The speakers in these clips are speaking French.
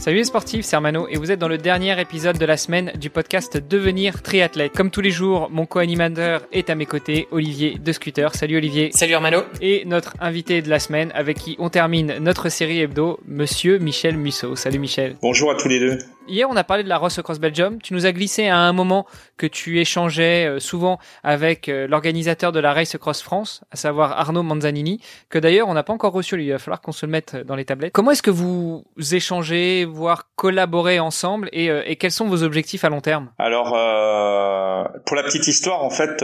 Salut les sportifs, c'est Armano et vous êtes dans le dernier épisode de la semaine du podcast Devenir triathlète. Comme tous les jours, mon co-animateur est à mes côtés, Olivier de Scooter. Salut Olivier. Salut Armano. Et notre invité de la semaine avec qui on termine notre série hebdo, monsieur Michel Musso. Salut Michel. Bonjour à tous les deux. Hier, on a parlé de la Ross Across Belgium. Tu nous as glissé à un moment que tu échangeais euh, souvent avec euh, l'organisateur de la Race Across France, à savoir Arnaud Manzanini, que d'ailleurs on n'a pas encore reçu. Il va falloir qu'on se le mette dans les tablettes. Comment est-ce que vous échangez, voire collaborez ensemble, et, euh, quels sont vos objectifs à long terme? Alors, euh, pour la petite histoire, en fait,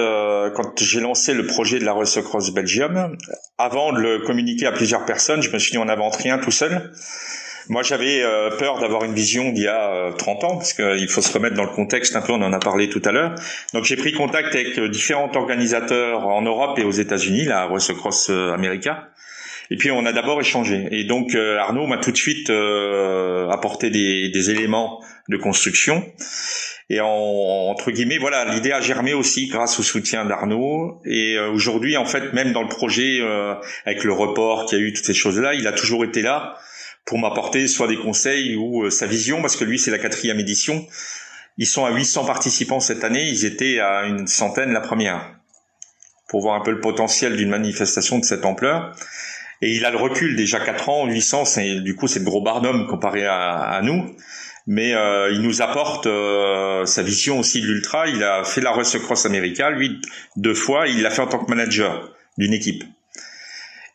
quand j'ai lancé le projet de la Race Across Belgium, avant de le communiquer à plusieurs personnes, je me suis dit on n'invente rien tout seul. Moi, j'avais euh, peur d'avoir une vision d'il y a euh, 30 ans, parce qu'il faut se remettre dans le contexte un peu, on en a parlé tout à l'heure. Donc, j'ai pris contact avec euh, différents organisateurs en Europe et aux États-Unis, la Race Across America. Et puis, on a d'abord échangé. Et donc, Arnaud m'a tout de suite apporté des, des, éléments de construction. Et en, entre guillemets, voilà, l'idée a germé aussi grâce au soutien d'Arnaud. Et aujourd'hui, en fait, même dans le projet, avec le report qu'il y a eu, toutes ces choses-là, il a toujours été là pour m'apporter soit des conseils ou euh, sa vision, parce que lui, c'est la quatrième édition. Ils sont à 800 participants cette année, ils étaient à une centaine la première, pour voir un peu le potentiel d'une manifestation de cette ampleur. Et il a le recul, déjà 4 ans, 800, c'est, du coup c'est de gros barnum comparé à, à nous. Mais euh, il nous apporte euh, sa vision aussi de l'ultra. Il a fait la Race Cross America, lui, deux fois. Il l'a fait en tant que manager d'une équipe.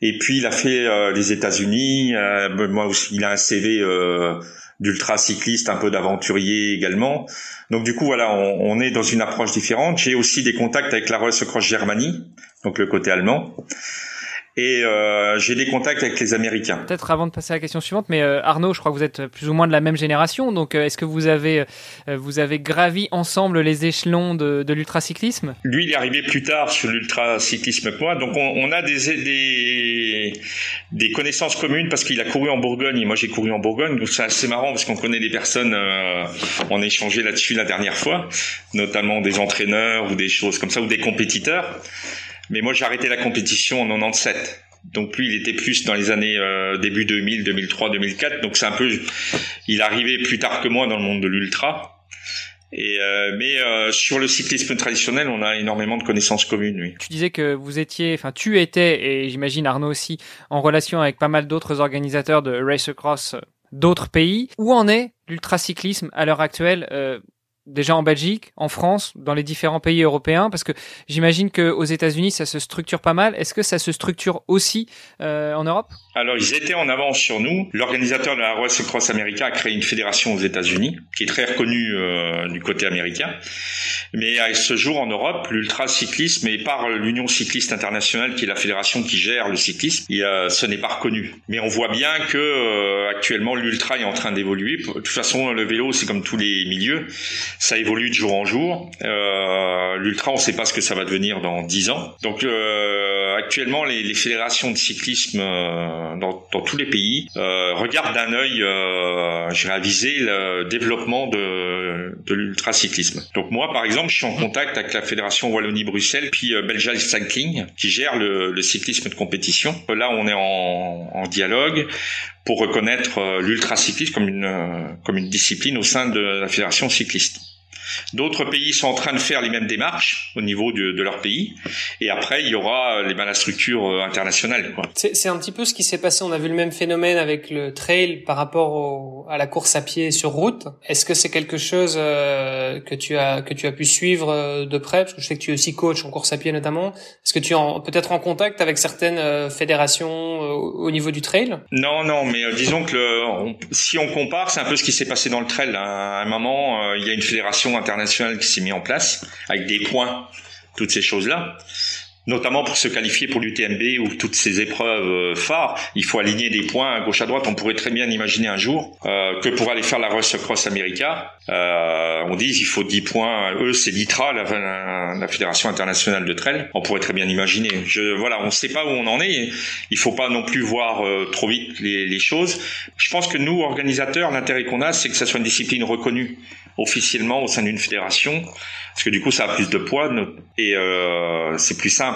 Et puis il a fait euh, les États-Unis. Euh, moi aussi, il a un CV euh, d'ultra cycliste, un peu d'aventurier également. Donc du coup voilà, on, on est dans une approche différente. J'ai aussi des contacts avec la Race Cross Germany, donc le côté allemand et j'ai des contacts avec les Américains. Peut-être avant de passer à la question suivante, mais Arnaud, je crois que vous êtes plus ou moins de la même génération, donc est-ce que vous avez vous avez gravi ensemble les échelons de, de l'ultracyclisme? Lui, il est arrivé plus tard sur l'ultracyclisme que moi, donc on, on a des, des des connaissances communes parce qu'il a couru en Bourgogne et moi j'ai couru en Bourgogne, donc c'est assez marrant parce qu'on connaît des personnes, euh, on a échangé là-dessus la dernière fois, notamment des entraîneurs ou des choses comme ça ou des compétiteurs. Mais moi, j'ai arrêté la compétition en 97. Donc lui, il était plus dans les années euh, début 2000, 2003, 2004. Donc c'est un peu, il arrivait plus tard que moi dans le monde de l'ultra. Et euh, mais euh, sur le cyclisme traditionnel, on a énormément de connaissances communes. Oui. Tu disais que vous étiez, enfin tu étais, et j'imagine Arnaud aussi, en relation avec pas mal d'autres organisateurs de race across d'autres pays. Où en est l'ultracyclisme à l'heure actuelle euh, déjà en Belgique, en France, dans les différents pays européens? Parce que j'imagine qu'aux États-Unis, ça se structure pas mal. Est-ce que ça se structure aussi euh, en Europe? Alors, ils étaient en avance sur nous. L'organisateur de la Race Cross America a créé une fédération aux États-Unis, qui est très reconnue euh, du côté américain. Mais à ce jour, en Europe, l'ultracyclisme, et par l'Union cycliste internationale, qui est la fédération qui gère le cyclisme, euh, ce n'est pas reconnu. Mais on voit bien que euh, actuellement, l'ultra est en train d'évoluer. De toute façon, le vélo, c'est comme tous les milieux ça évolue de jour en jour. Euh, L'ultra, on ne sait pas ce que ça va devenir dans 10 ans. Donc euh, actuellement, les, les, fédérations de cyclisme euh, dans, tous les pays euh, regardent d'un œil, euh, j'ai avisé le développement de, de l'ultracyclisme. Donc moi, par exemple, je suis en contact avec la fédération Wallonie-Bruxelles, puis euh, Belgian Cycling, qui gère le, cyclisme de compétition. Là, on est en, dialogue pour reconnaître euh, l'ultracyclisme comme une, comme une discipline au sein de la fédération cycliste. D'autres pays sont en train de faire les mêmes démarches au niveau de, de leur pays. Et après, il y aura les, ben, la structure internationale. C'est un petit peu ce qui s'est passé. On a vu le même phénomène avec le trail par rapport au, à la course à pied sur route. Est-ce que c'est quelque chose euh, que tu as que tu as pu suivre euh, de près? Parce que je sais que tu es aussi coach en course à pied notamment. Est-ce que tu es peut-être en contact avec certaines euh, fédérations au niveau du trail? Non, non. Mais euh, disons que le, on, si on compare, c'est un peu ce qui s'est passé dans le trail. À un moment, il y a une fédération international qui s'est mis en place avec des points, toutes ces choses-là. Notamment pour se qualifier pour l'UTMB ou toutes ces épreuves euh, phares, il faut aligner des points à gauche à droite. On pourrait très bien imaginer un jour euh, que pour aller faire la Race Cross America, euh, on dit il faut 10 points. Eux, c'est l'ITRA, la, Fédération internationale de trail. On pourrait très bien imaginer. Voilà, on ne sait pas où on en est. Il faut pas non plus voir trop vite les, les choses. Je pense que nous, organisateurs, l'intérêt qu'on a, c'est que ça soit une discipline reconnue officiellement au sein d'une fédération parce que du coup ça a plus de poids et c'est plus simple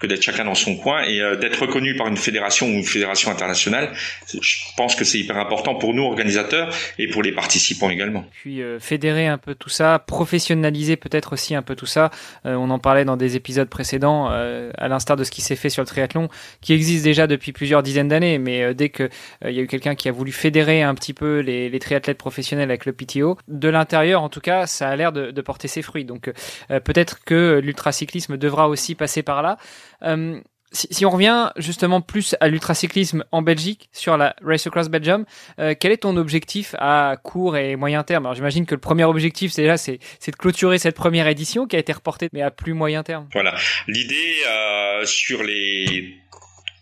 que d'être chacun dans son coin et euh, d'être reconnu par une fédération ou une fédération internationale. Je pense que c'est hyper important pour nous organisateurs et pour les participants également. Puis euh, fédérer un peu tout ça, professionnaliser peut-être aussi un peu tout ça. Euh, on en parlait dans des épisodes précédents, euh, à l'instar de ce qui s'est fait sur le triathlon, qui existe déjà depuis plusieurs dizaines d'années, mais dès que il y a eu quelqu'un qui a voulu fédérer un petit peu les, les triathlètes professionnels avec le PTO, de l'intérieur en tout cas, ça a l'air de, de porter ses fruits. Donc euh, peut-être que l'ultracyclisme devra aussi passer par là. Euh, si, on revient justement plus à l'ultracyclisme en Belgique sur la Race Across Belgium, euh, quel est ton objectif à court et moyen terme? Alors j'imagine que le premier objectif, c'est déjà c'est, de clôturer cette première édition qui a été reportée, mais à plus moyen terme. Voilà, l'idée euh, sur les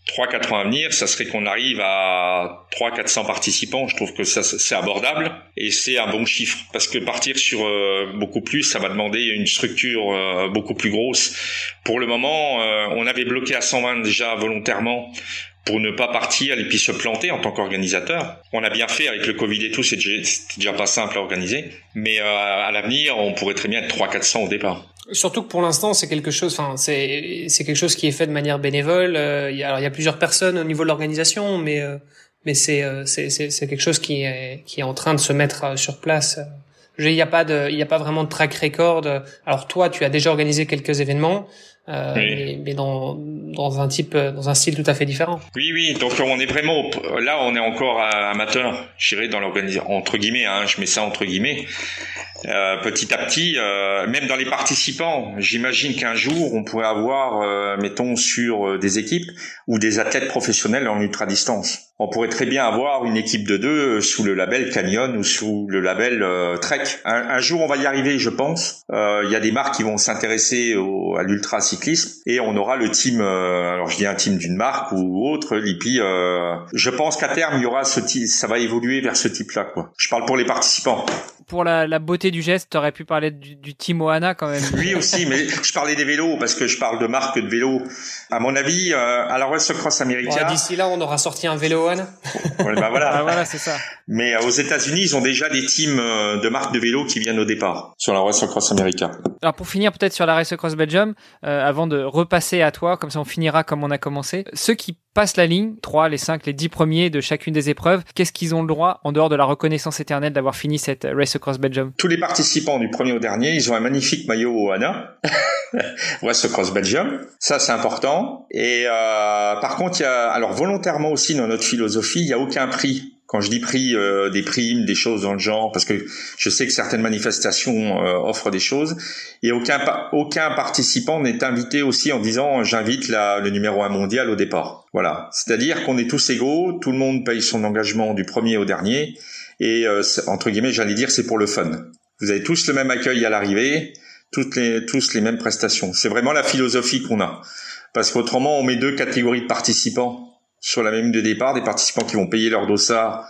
3-4 ans à venir, ça serait qu'on arrive à 300-400 participants. Je trouve que ça c'est abordable et c'est un bon chiffre parce que partir sur euh, beaucoup plus, ça va demander une structure euh, beaucoup plus grosse. Pour le moment, euh, on avait bloqué à 120 déjà volontairement pour ne pas partir et puis se planter en tant qu'organisateur. On a bien fait avec le Covid et tout, c'est déjà, déjà, pas simple à organiser. Mais à l'avenir, on pourrait très bien être 300-400 au départ. Surtout que pour l'instant, c'est quelque chose, enfin, c'est c'est quelque chose qui est fait de manière bénévole. Euh, il y a, alors il y a plusieurs personnes au niveau de l'organisation, mais euh, mais c'est euh, c'est c'est quelque chose qui est qui est en train de se mettre sur place. Il n'y a pas de il y a pas vraiment de track record. Alors toi, tu as déjà organisé quelques événements. Euh, mais, mais, dans, dans un type, dans un style tout à fait différent. Oui, oui. Donc on est vraiment là, on est encore amateur, je dirais dans l'organisation entre guillemets. Hein, je mets ça entre guillemets. Euh, petit à petit, euh, même dans les participants, j'imagine qu'un jour on pourrait avoir, euh, mettons, sur des équipes ou des athlètes professionnels en ultra distance. On pourrait très bien avoir une équipe de deux sous le label Canyon ou sous le label Trek. Un, jour, on va y arriver, je pense. Il y a des marques qui vont s'intéresser à l'ultra cyclisme et on aura le team. alors, je dis un team d'une marque ou autre, Lipi. je pense qu'à terme, il y aura ce type, ça va évoluer vers ce type-là. Quoi. Je parle pour les participants pour la, la, beauté du geste, t'aurais pu parler du, du team Ohana quand même. Oui aussi, mais je parlais des vélos parce que je parle de marque de vélos. À mon avis, euh, à la West Cross America. Bon, D'ici là, on aura sorti un vélo Ohana. ouais, bah voilà. Voilà, c'est ça. Mais euh, aux États-Unis, ils ont déjà des teams euh, de marques de vélos qui viennent au départ sur la Race Cross America. Alors pour finir peut-être sur la Race Cross Belgium, euh, avant de repasser à toi, comme ça on finira comme on a commencé. Ceux qui passent la ligne, 3, les 5, les 10 premiers de chacune des épreuves, qu'est-ce qu'ils ont le droit, en dehors de la reconnaissance éternelle d'avoir fini cette Race Across Belgium? Tous les participants du premier au dernier, ils ont un magnifique maillot Oana, Race Across Belgium. Ça c'est important. Et euh, par contre, il y a, alors volontairement aussi dans notre philosophie, il n'y a aucun prix quand je dis prix, euh, des primes, des choses dans le genre, parce que je sais que certaines manifestations euh, offrent des choses, et aucun aucun participant n'est invité aussi en disant j'invite le numéro un mondial au départ. Voilà, c'est-à-dire qu'on est tous égaux, tout le monde paye son engagement du premier au dernier, et euh, entre guillemets, j'allais dire c'est pour le fun. Vous avez tous le même accueil à l'arrivée, toutes les tous les mêmes prestations. C'est vraiment la philosophie qu'on a, parce qu'autrement on met deux catégories de participants sur la même de départ, des participants qui vont payer leur dossard,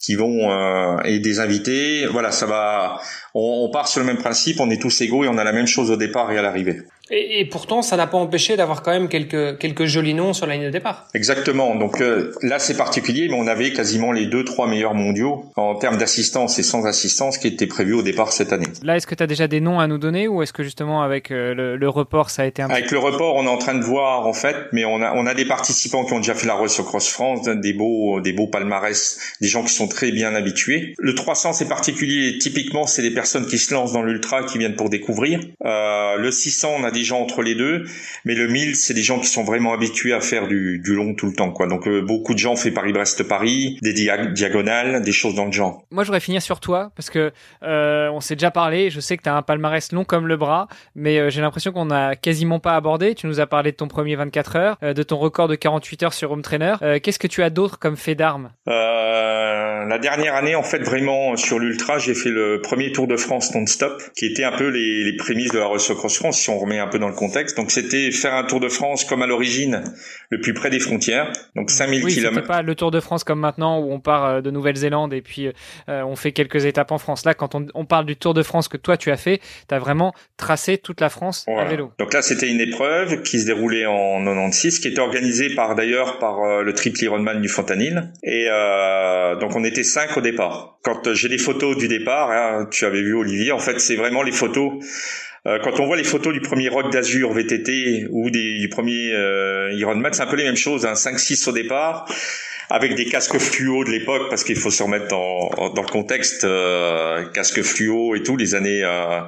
qui vont euh, et des invités. Voilà, ça va. On, on part sur le même principe, on est tous égaux et on a la même chose au départ et à l'arrivée. Et, et, pourtant, ça n'a pas empêché d'avoir quand même quelques quelques jolis noms sur la ligne de départ. Exactement. Donc euh, là, c'est particulier, mais on avait quasiment les deux trois meilleurs mondiaux en termes d'assistance et sans assistance qui étaient prévus au départ cette année. Là, est-ce que tu as déjà des noms à nous donner ou est-ce que justement avec euh, le, le, report, ça a été un Avec le report, on est en train de voir en fait, mais on a on a des participants qui ont déjà fait la Race Cross France, des beaux des beaux palmarès, des gens qui sont très bien habitués. Le 300, c'est particulier. Typiquement, c'est des personnes qui se lancent dans l'ultra, qui viennent pour découvrir. Euh, le 600, on a des gens entre les deux, mais le 1000 c'est des gens qui sont vraiment habitués à faire du, du long tout le temps quoi. Donc euh, beaucoup de gens font Paris-Brest-Paris, des diagonales, des choses dans le genre. Moi je voudrais finir sur toi parce que euh, on s'est déjà parlé, je sais que tu as un palmarès long comme le bras, mais euh, j'ai l'impression qu'on a quasiment pas abordé. Tu nous as parlé de ton premier 24 heures, de ton record de 48 heures sur Home Trainer. Qu'est-ce que tu as d'autre comme fait d'armes? La dernière année en fait vraiment sur l'ultra, j'ai fait le premier Tour de France non-stop qui était un peu les, les prémices de la Cross France si on remet un peu dans le contexte. Donc c'était faire un Tour de France comme à l'origine, le plus près des frontières, donc 5000 oui, km. pas le Tour de France comme maintenant où on part euh, de Nouvelle-Zélande et puis euh, on fait quelques étapes en France. Là, quand on, on, parle du Tour de France que toi tu as fait, tu as vraiment tracé toute la France à vélo. Donc là, c'était une épreuve qui se déroulait en 96, qui était organisée par d'ailleurs par euh, le triple Ironman du Fontanil. Et euh, donc on était cinq au départ. Quand j'ai les photos du départ, hein, tu avais vu Olivier, en fait c'est vraiment les photos euh, quand on voit les photos du premier Rock d'Azur VTT ou des, du premier euh, Ironman, c'est un peu les mêmes choses, hein, 5-6 au départ, avec des casques fluo de l'époque, parce qu'il faut se remettre dans, dans le contexte, euh, casques fluo et tout, les années euh,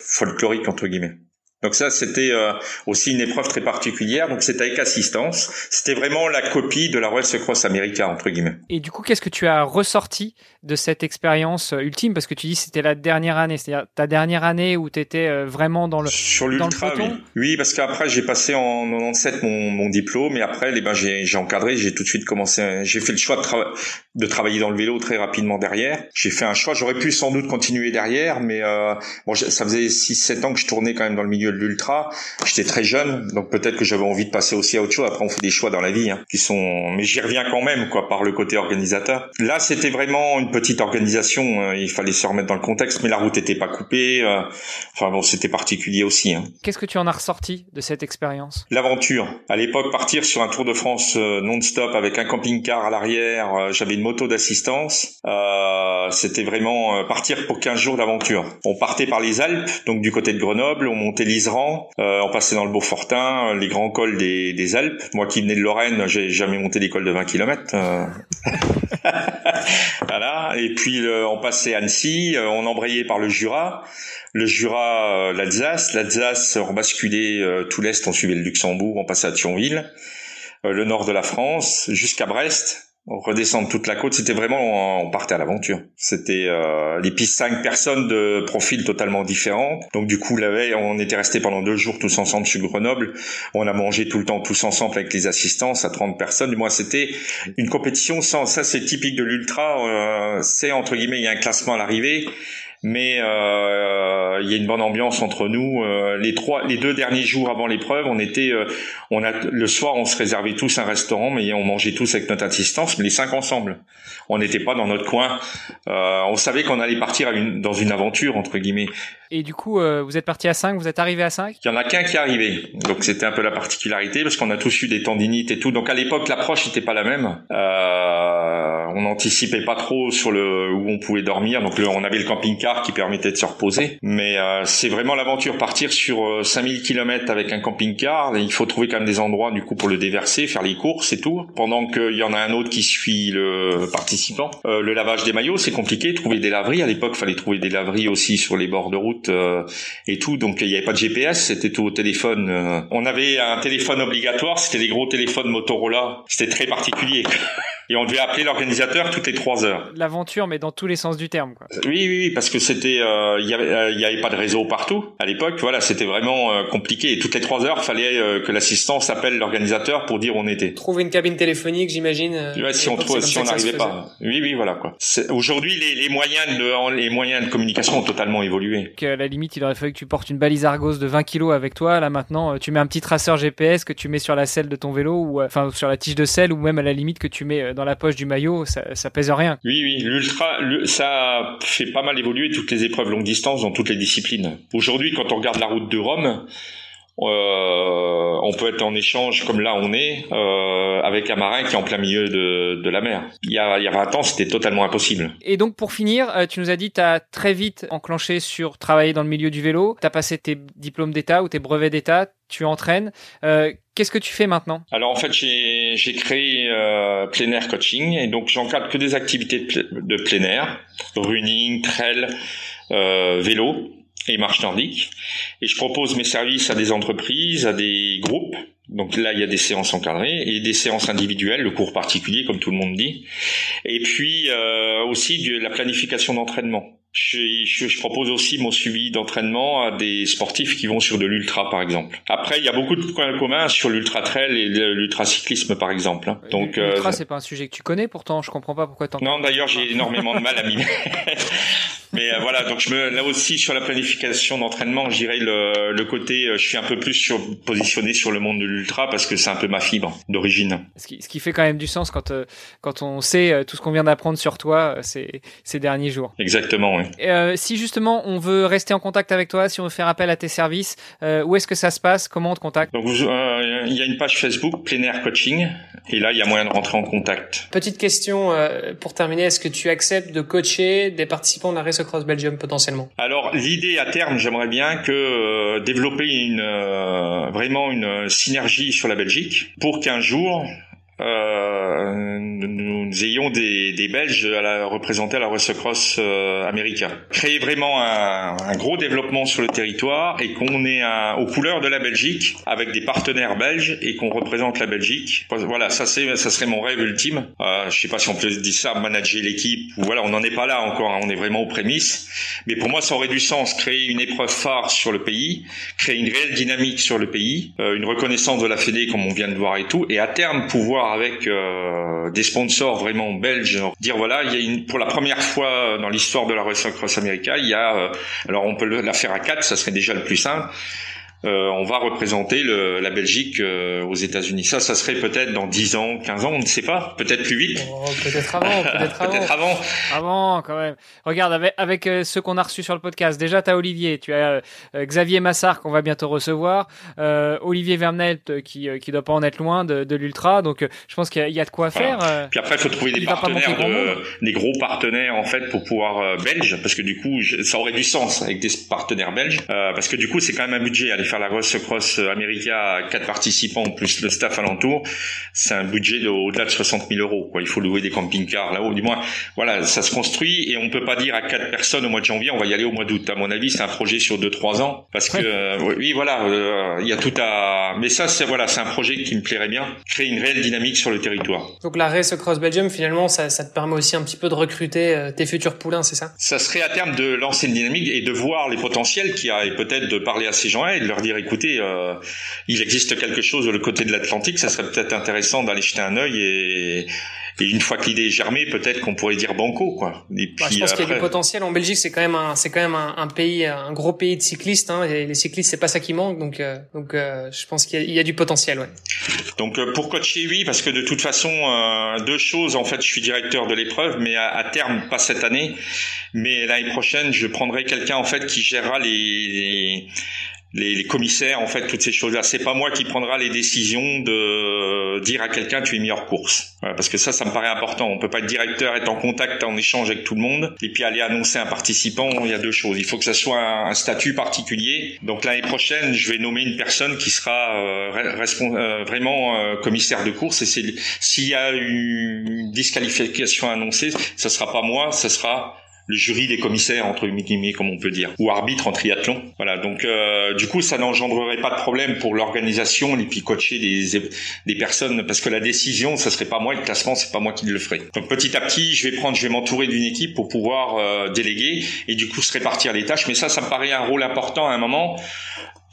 folkloriques entre guillemets. Donc ça, c'était euh, aussi une épreuve très particulière. Donc c'était avec assistance. C'était vraiment la copie de la Royal Cross America entre guillemets. Et du coup, qu'est-ce que tu as ressorti de cette expérience euh, ultime? Parce que tu dis c'était la dernière année, c'est-à-dire ta dernière année où tu étais euh, vraiment dans le sur l'ultra. Oui. oui, parce qu'après j'ai passé en 97 mon, mon diplôme et après, eh ben j'ai encadré, j'ai tout de suite commencé. J'ai fait le choix de, de, travailler dans le vélo très rapidement derrière. J'ai fait un choix. J'aurais pu sans doute continuer derrière, mais euh, bon, ça faisait 6-7 ans que je tournais quand même dans le milieu l'ultra. J'étais très jeune, donc peut-être que j'avais envie de passer aussi à autre chose. Après, on fait des choix dans la vie, hein, qui sont, mais j'y reviens quand même, quoi, par le côté organisateur. Là, c'était vraiment une petite organisation. Hein. Il fallait se remettre dans le contexte, mais la route était pas coupée. Euh, enfin bon, c'était particulier aussi. Hein. Qu'est-ce que tu en as ressorti de cette expérience? L'aventure. À l'époque, partir sur un Tour de France euh, non-stop avec un camping-car à l'arrière. Euh, j'avais une moto d'assistance. c'était vraiment partir pour 15 jours d'aventure. On partait par les Alpes, donc du côté de Grenoble. On montait l'Iseran. on passait dans le Beaufortin, les grands cols des, des Alpes. Moi qui venais de Lorraine, j'ai jamais monté des cols de 20 km. voilà. Et puis on passait Annecy, euh, on embrayait par le Jura, le Jura, euh, l'Alsace, l'Alsace, on basculait euh, tout l'est, on suivait le Luxembourg, on passait à Thionville, le nord de la France, jusqu'à Brest, redescendre toute la côte, c'était vraiment on partait à l'aventure. C'était euh, les pistes cinq personnes de profils totalement différents. Donc du coup la veille, on était resté pendant deux jours tous ensemble sur Grenoble. On a mangé tout le temps tous ensemble avec les assistances à 30 personnes. Moi c'était une compétition sans ça c'est typique de l'ultra. Euh, c'est entre guillemets il y a un classement à l'arrivée mais euh, il y a une bonne ambiance entre nous. Euh, les trois, les deux derniers jours avant l'épreuve, on était, euh, on a le soir, on se réservait tous un restaurant, mais on mangeait tous avec notre assistance, mais les cinq ensemble. On n'était pas dans notre coin. on savait qu'on allait partir dans une aventure entre guillemets. Et du coup, euh, vous êtes parti à 5, vous êtes arrivé à 5 Il y en a qu'un qui est arrivé. Donc c'était un peu la particularité parce qu'on a tous eu des tendinites et tout. Donc à l'époque, l'approche n'était pas la même. Euh, on n'anticipait pas trop sur le où on pouvait dormir. Donc on avait le camping-car qui permettait de se reposer. Mais euh, c'est vraiment l'aventure. Partir sur 5000 km avec un camping-car, il faut trouver quand même des endroits du coup pour le déverser, faire les courses et tout. Pendant qu'il y en a un autre qui suit le participant. le lavage des maillots, c'est compliqué. Trouver des laveries. À l'époque, fallait trouver des laveries aussi sur les bords de route euh, et tout. Donc il n'y avait pas de GPS, c'était tout au téléphone. Euh. On avait un téléphone obligatoire, c'était des gros téléphones Motorola. C'était très particulier et on devait appeler toutes les trois heures. L'aventure, mais dans tous les sens du terme. Quoi. Oui, oui, oui, parce que c'était, euh, il y avait, euh, y avait pas de réseau partout à l'époque. Voilà, c'était vraiment euh, compliqué. Et toutes les trois heures, fallait que l'assistance appelle l'organisateur pour dire où on était. Trouver une cabine téléphonique, j'imagine. Ouais, si on trouve, si on n'arrivait pas. Oui, oui, voilà quoi. Aujourd'hui, les, les, moyens de, les moyens de communication ont totalement évolué. À la limite, il aurait fallu que tu portes une balise Argos de 20 kilos avec toi. Là maintenant, tu mets un petit traceur GPS que tu mets sur la selle de ton vélo ou enfin sur la tige de selle ou même à la limite que tu mets dans la poche du maillot, ça, ça pèse rien. Oui, oui, l'ultra, ça fait pas mal évoluer toutes les épreuves longue distance dans toutes les disciplines. Aujourd'hui, quand on regarde la route de Rome, euh, on peut être en échange comme là on est euh, avec un marin qui est en plein milieu de, de la mer. Il y, a, il y a 20 ans, c'était totalement impossible. Et donc pour finir, euh, tu nous as dit tu as très vite enclenché sur travailler dans le milieu du vélo, tu as passé tes diplômes d'état ou tes brevets d'état, tu entraînes. Euh, Qu'est-ce que tu fais maintenant? Alors en fait, j'ai créé euh, plein air coaching et donc j'encadre que des activités de, de plein air, running, trail, euh, vélo et marche nordique. Et je propose mes services à des entreprises, à des groupes. Donc là, il y a des séances encadrées et des séances individuelles, le cours particulier, comme tout le monde dit. Et puis euh, aussi de la planification d'entraînement. Je, je, je, propose aussi mon suivi d'entraînement à des sportifs qui vont sur de l'ultra, par exemple. Après, il y a beaucoup de points communs sur l'ultra trail et l'ultra cyclisme, par exemple. Hein. Donc, l'ultra, euh, c'est pas un sujet que tu connais, pourtant. Je comprends pas pourquoi t'en. Non, d'ailleurs, j'ai énormément de mal à m'y Mais euh, voilà, donc je me, là aussi sur la planification d'entraînement, je dirais le, le côté, euh, je suis un peu plus sur, positionné sur le monde de l'ultra parce que c'est un peu ma fibre d'origine. Ce qui, ce qui fait quand même du sens quand euh, quand on sait tout ce qu'on vient d'apprendre sur toi ces, ces derniers jours. Exactement, oui. Euh, si justement on veut rester en contact avec toi, si on veut faire appel à tes services, euh, où est-ce que ça se passe? Comment on te contacte? Donc il y a une page Facebook Plein Air Coaching et là il y a moyen de rentrer en contact. Petite question pour terminer, est-ce que tu acceptes de coacher des participants de la Race Cross Belgium potentiellement? Alors l'idée à terme, j'aimerais bien que euh, développer une euh, vraiment une synergie sur la Belgique pour qu'un jour euh, nous, ayons des, des, Belges à la, représenter à la Race Cross euh, America. Créer vraiment un, un, gros développement sur le territoire et qu'on ait un, aux couleurs de la Belgique avec des partenaires belges et qu'on représente la Belgique. Voilà, ça c'est ça serait mon rêve ultime. Euh, je sais pas si on peut dire ça, manager l'équipe. Voilà, on n'en est pas là encore. Hein, on est vraiment aux prémices. Mais pour moi, ça aurait du sens créer une épreuve phare sur le pays, créer une réelle dynamique sur le pays, euh, une reconnaissance de la Fédé comme on vient de voir et tout, et à terme pouvoir avec euh, des sponsors vraiment belges. Dire voilà, il y a une, pour la première fois dans l'histoire de la Race Cross America, il y a, euh, alors on peut la faire à quatre, ça serait déjà le plus simple. Euh, on va représenter le, la Belgique euh, aux États-Unis. Ça, ça serait peut-être dans 10 ans, 15 ans, on ne sait pas, peut-être plus vite. Oh, peut-être avant, peut-être avant. peut avant. Avant, quand même. Regarde, avec, avec euh, ceux qu'on a reçus sur le podcast, déjà, tu as Olivier, tu as Xavier Massard qu'on va bientôt recevoir, Olivier Vernelt qui qui doit pas en être loin de, de l'Ultra, donc je pense qu'il y, a de quoi faire. Puis après, il faut trouver des partenaires, de, des gros partenaires en fait pour pouvoir belges, parce que du coup, ça aurait du sens avec des partenaires belges, parce que du coup, c'est quand même un budget à aller faire la Race Cross America à quatre participants plus le staff alentour, c'est un budget de au-delà de 60 000 euros. Quoi. Il faut louer des camping-cars là-haut. Du moins, voilà, ça se construit et on peut pas dire à quatre personnes au mois de janvier, on va y aller au mois d'août. À mon avis, c'est un projet sur deux trois ans parce que euh, oui, voilà, euh, il y a tout à. Mais ça, c'est voilà, c'est un projet qui me plairait bien, créer une réelle dynamique sur le territoire. Donc la Race Cross Belgium, finalement, ça, ça te permet aussi un petit peu de recruter euh, tes futurs poulains, c'est ça? Ça serait à terme de lancer une dynamique et de voir les potentiels qu'il y a et peut-être de parler à ces gens-là et de leur dire écoutez, euh, il existe quelque chose de le côté de l'Atlantique, ça serait peut-être intéressant d'aller jeter un œil et, une fois que l'idée est germée, peut-être qu'on pourrait dire banco, quoi. Et bah, je pense qu'il y a du potentiel. En Belgique, c'est quand même un, c'est quand même un, pays, un gros pays de cyclistes. Hein, et les cyclistes, c'est pas ça qui manque. Donc, euh, donc, euh, je pense qu'il y, a du potentiel, ouais. Donc, pour coacher, oui, parce que de toute façon, deux choses. En fait, je suis directeur de l'épreuve, mais à, terme, pas cette année, mais l'année prochaine, je prendrai quelqu'un en fait qui gérera les les, les, commissaires, en fait, toutes ces choses-là. C'est pas moi qui prendra les décisions de dire à quelqu'un tu es mis hors course. parce que ça, ça me paraît important. On peut pas être directeur, être en contact, en échange avec tout le monde, et puis aller annoncer un participant. Il y a deux choses. Il faut que ça soit un, statut particulier. Donc l'année prochaine, je vais nommer une personne qui sera euh, euh vraiment euh, commissaire de course. Et s'il y a une disqualification annoncée, ce sera pas moi, ce sera le jury des commissaires entre guillemets comme on peut dire ou arbitre en triathlon. Voilà donc euh, du coup ça n'engendrerait pas de problème pour l'organisation et puis coacher des des personnes parce que la décision ça serait pas moi le classement c'est pas moi qui le ferai. Donc petit à petit je vais prendre je vais m'entourer d'une équipe pour pouvoir euh, déléguer et du coup se répartir les tâches. Mais ça ça me paraît un rôle important à un moment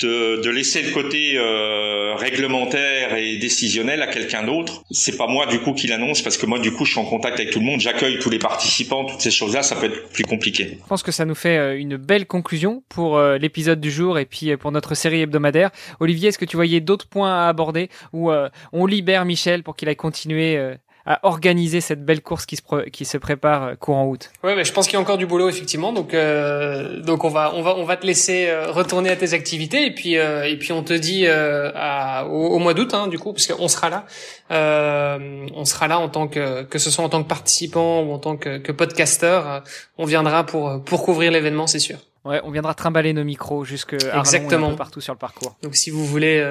de, de, laisser le côté euh, réglementaire et décisionnel à quelqu'un d'autre. C'est pas moi du coup qui l'annonce parce que moi du coup je suis en contact avec tout le monde, j'accueille tous les participants, toutes ces choses-là, ça peut être plus compliqué. Je pense que ça nous fait euh, une belle conclusion pour euh, l'épisode du jour et puis pour notre série hebdomadaire. Olivier, est-ce que tu voyais d'autres points à aborder où on libère Michel pour qu'il aille continuer à organiser cette belle course qui se, qui se prépare euh, courant août. Ouais, mais je pense qu'il y a encore du boulot effectivement. Donc euh, donc on va on va on va te laisser euh, retourner à tes activités et puis euh, et puis on te dit euh, à, au, mois d'août hein, du coup parce qu'on sera là. Euh, on sera là en tant que que ce soit en tant que participant ou en tant que, que podcasteur. on viendra pour pour couvrir l'événement, c'est sûr. Ouais, on viendra trimballer nos micros jusque Exactement. un partout sur le parcours. Donc si vous voulez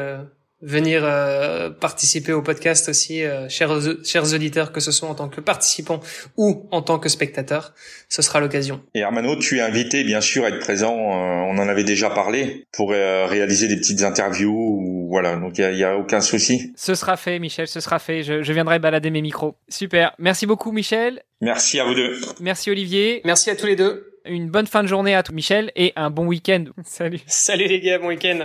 venir euh, participer au podcast aussi, euh, chers, chers auditeurs, que ce soit en tant que participant ou en tant que spectateur, ce sera l'occasion. Et Armano, tu es invité bien sûr à être présent, euh, on en avait déjà parlé, pour réaliser des petites interviews, ou, voilà, donc il n'y a, a, aucun souci. Ce sera fait Michel, ce sera fait, je, je viendrai balader mes micros. Super, merci beaucoup Michel. Merci à vous deux. Merci Olivier. Merci à tous les deux. Une bonne fin de journée à tout Michel et un bon week-end. Salut. Salut les gars, bon week-end.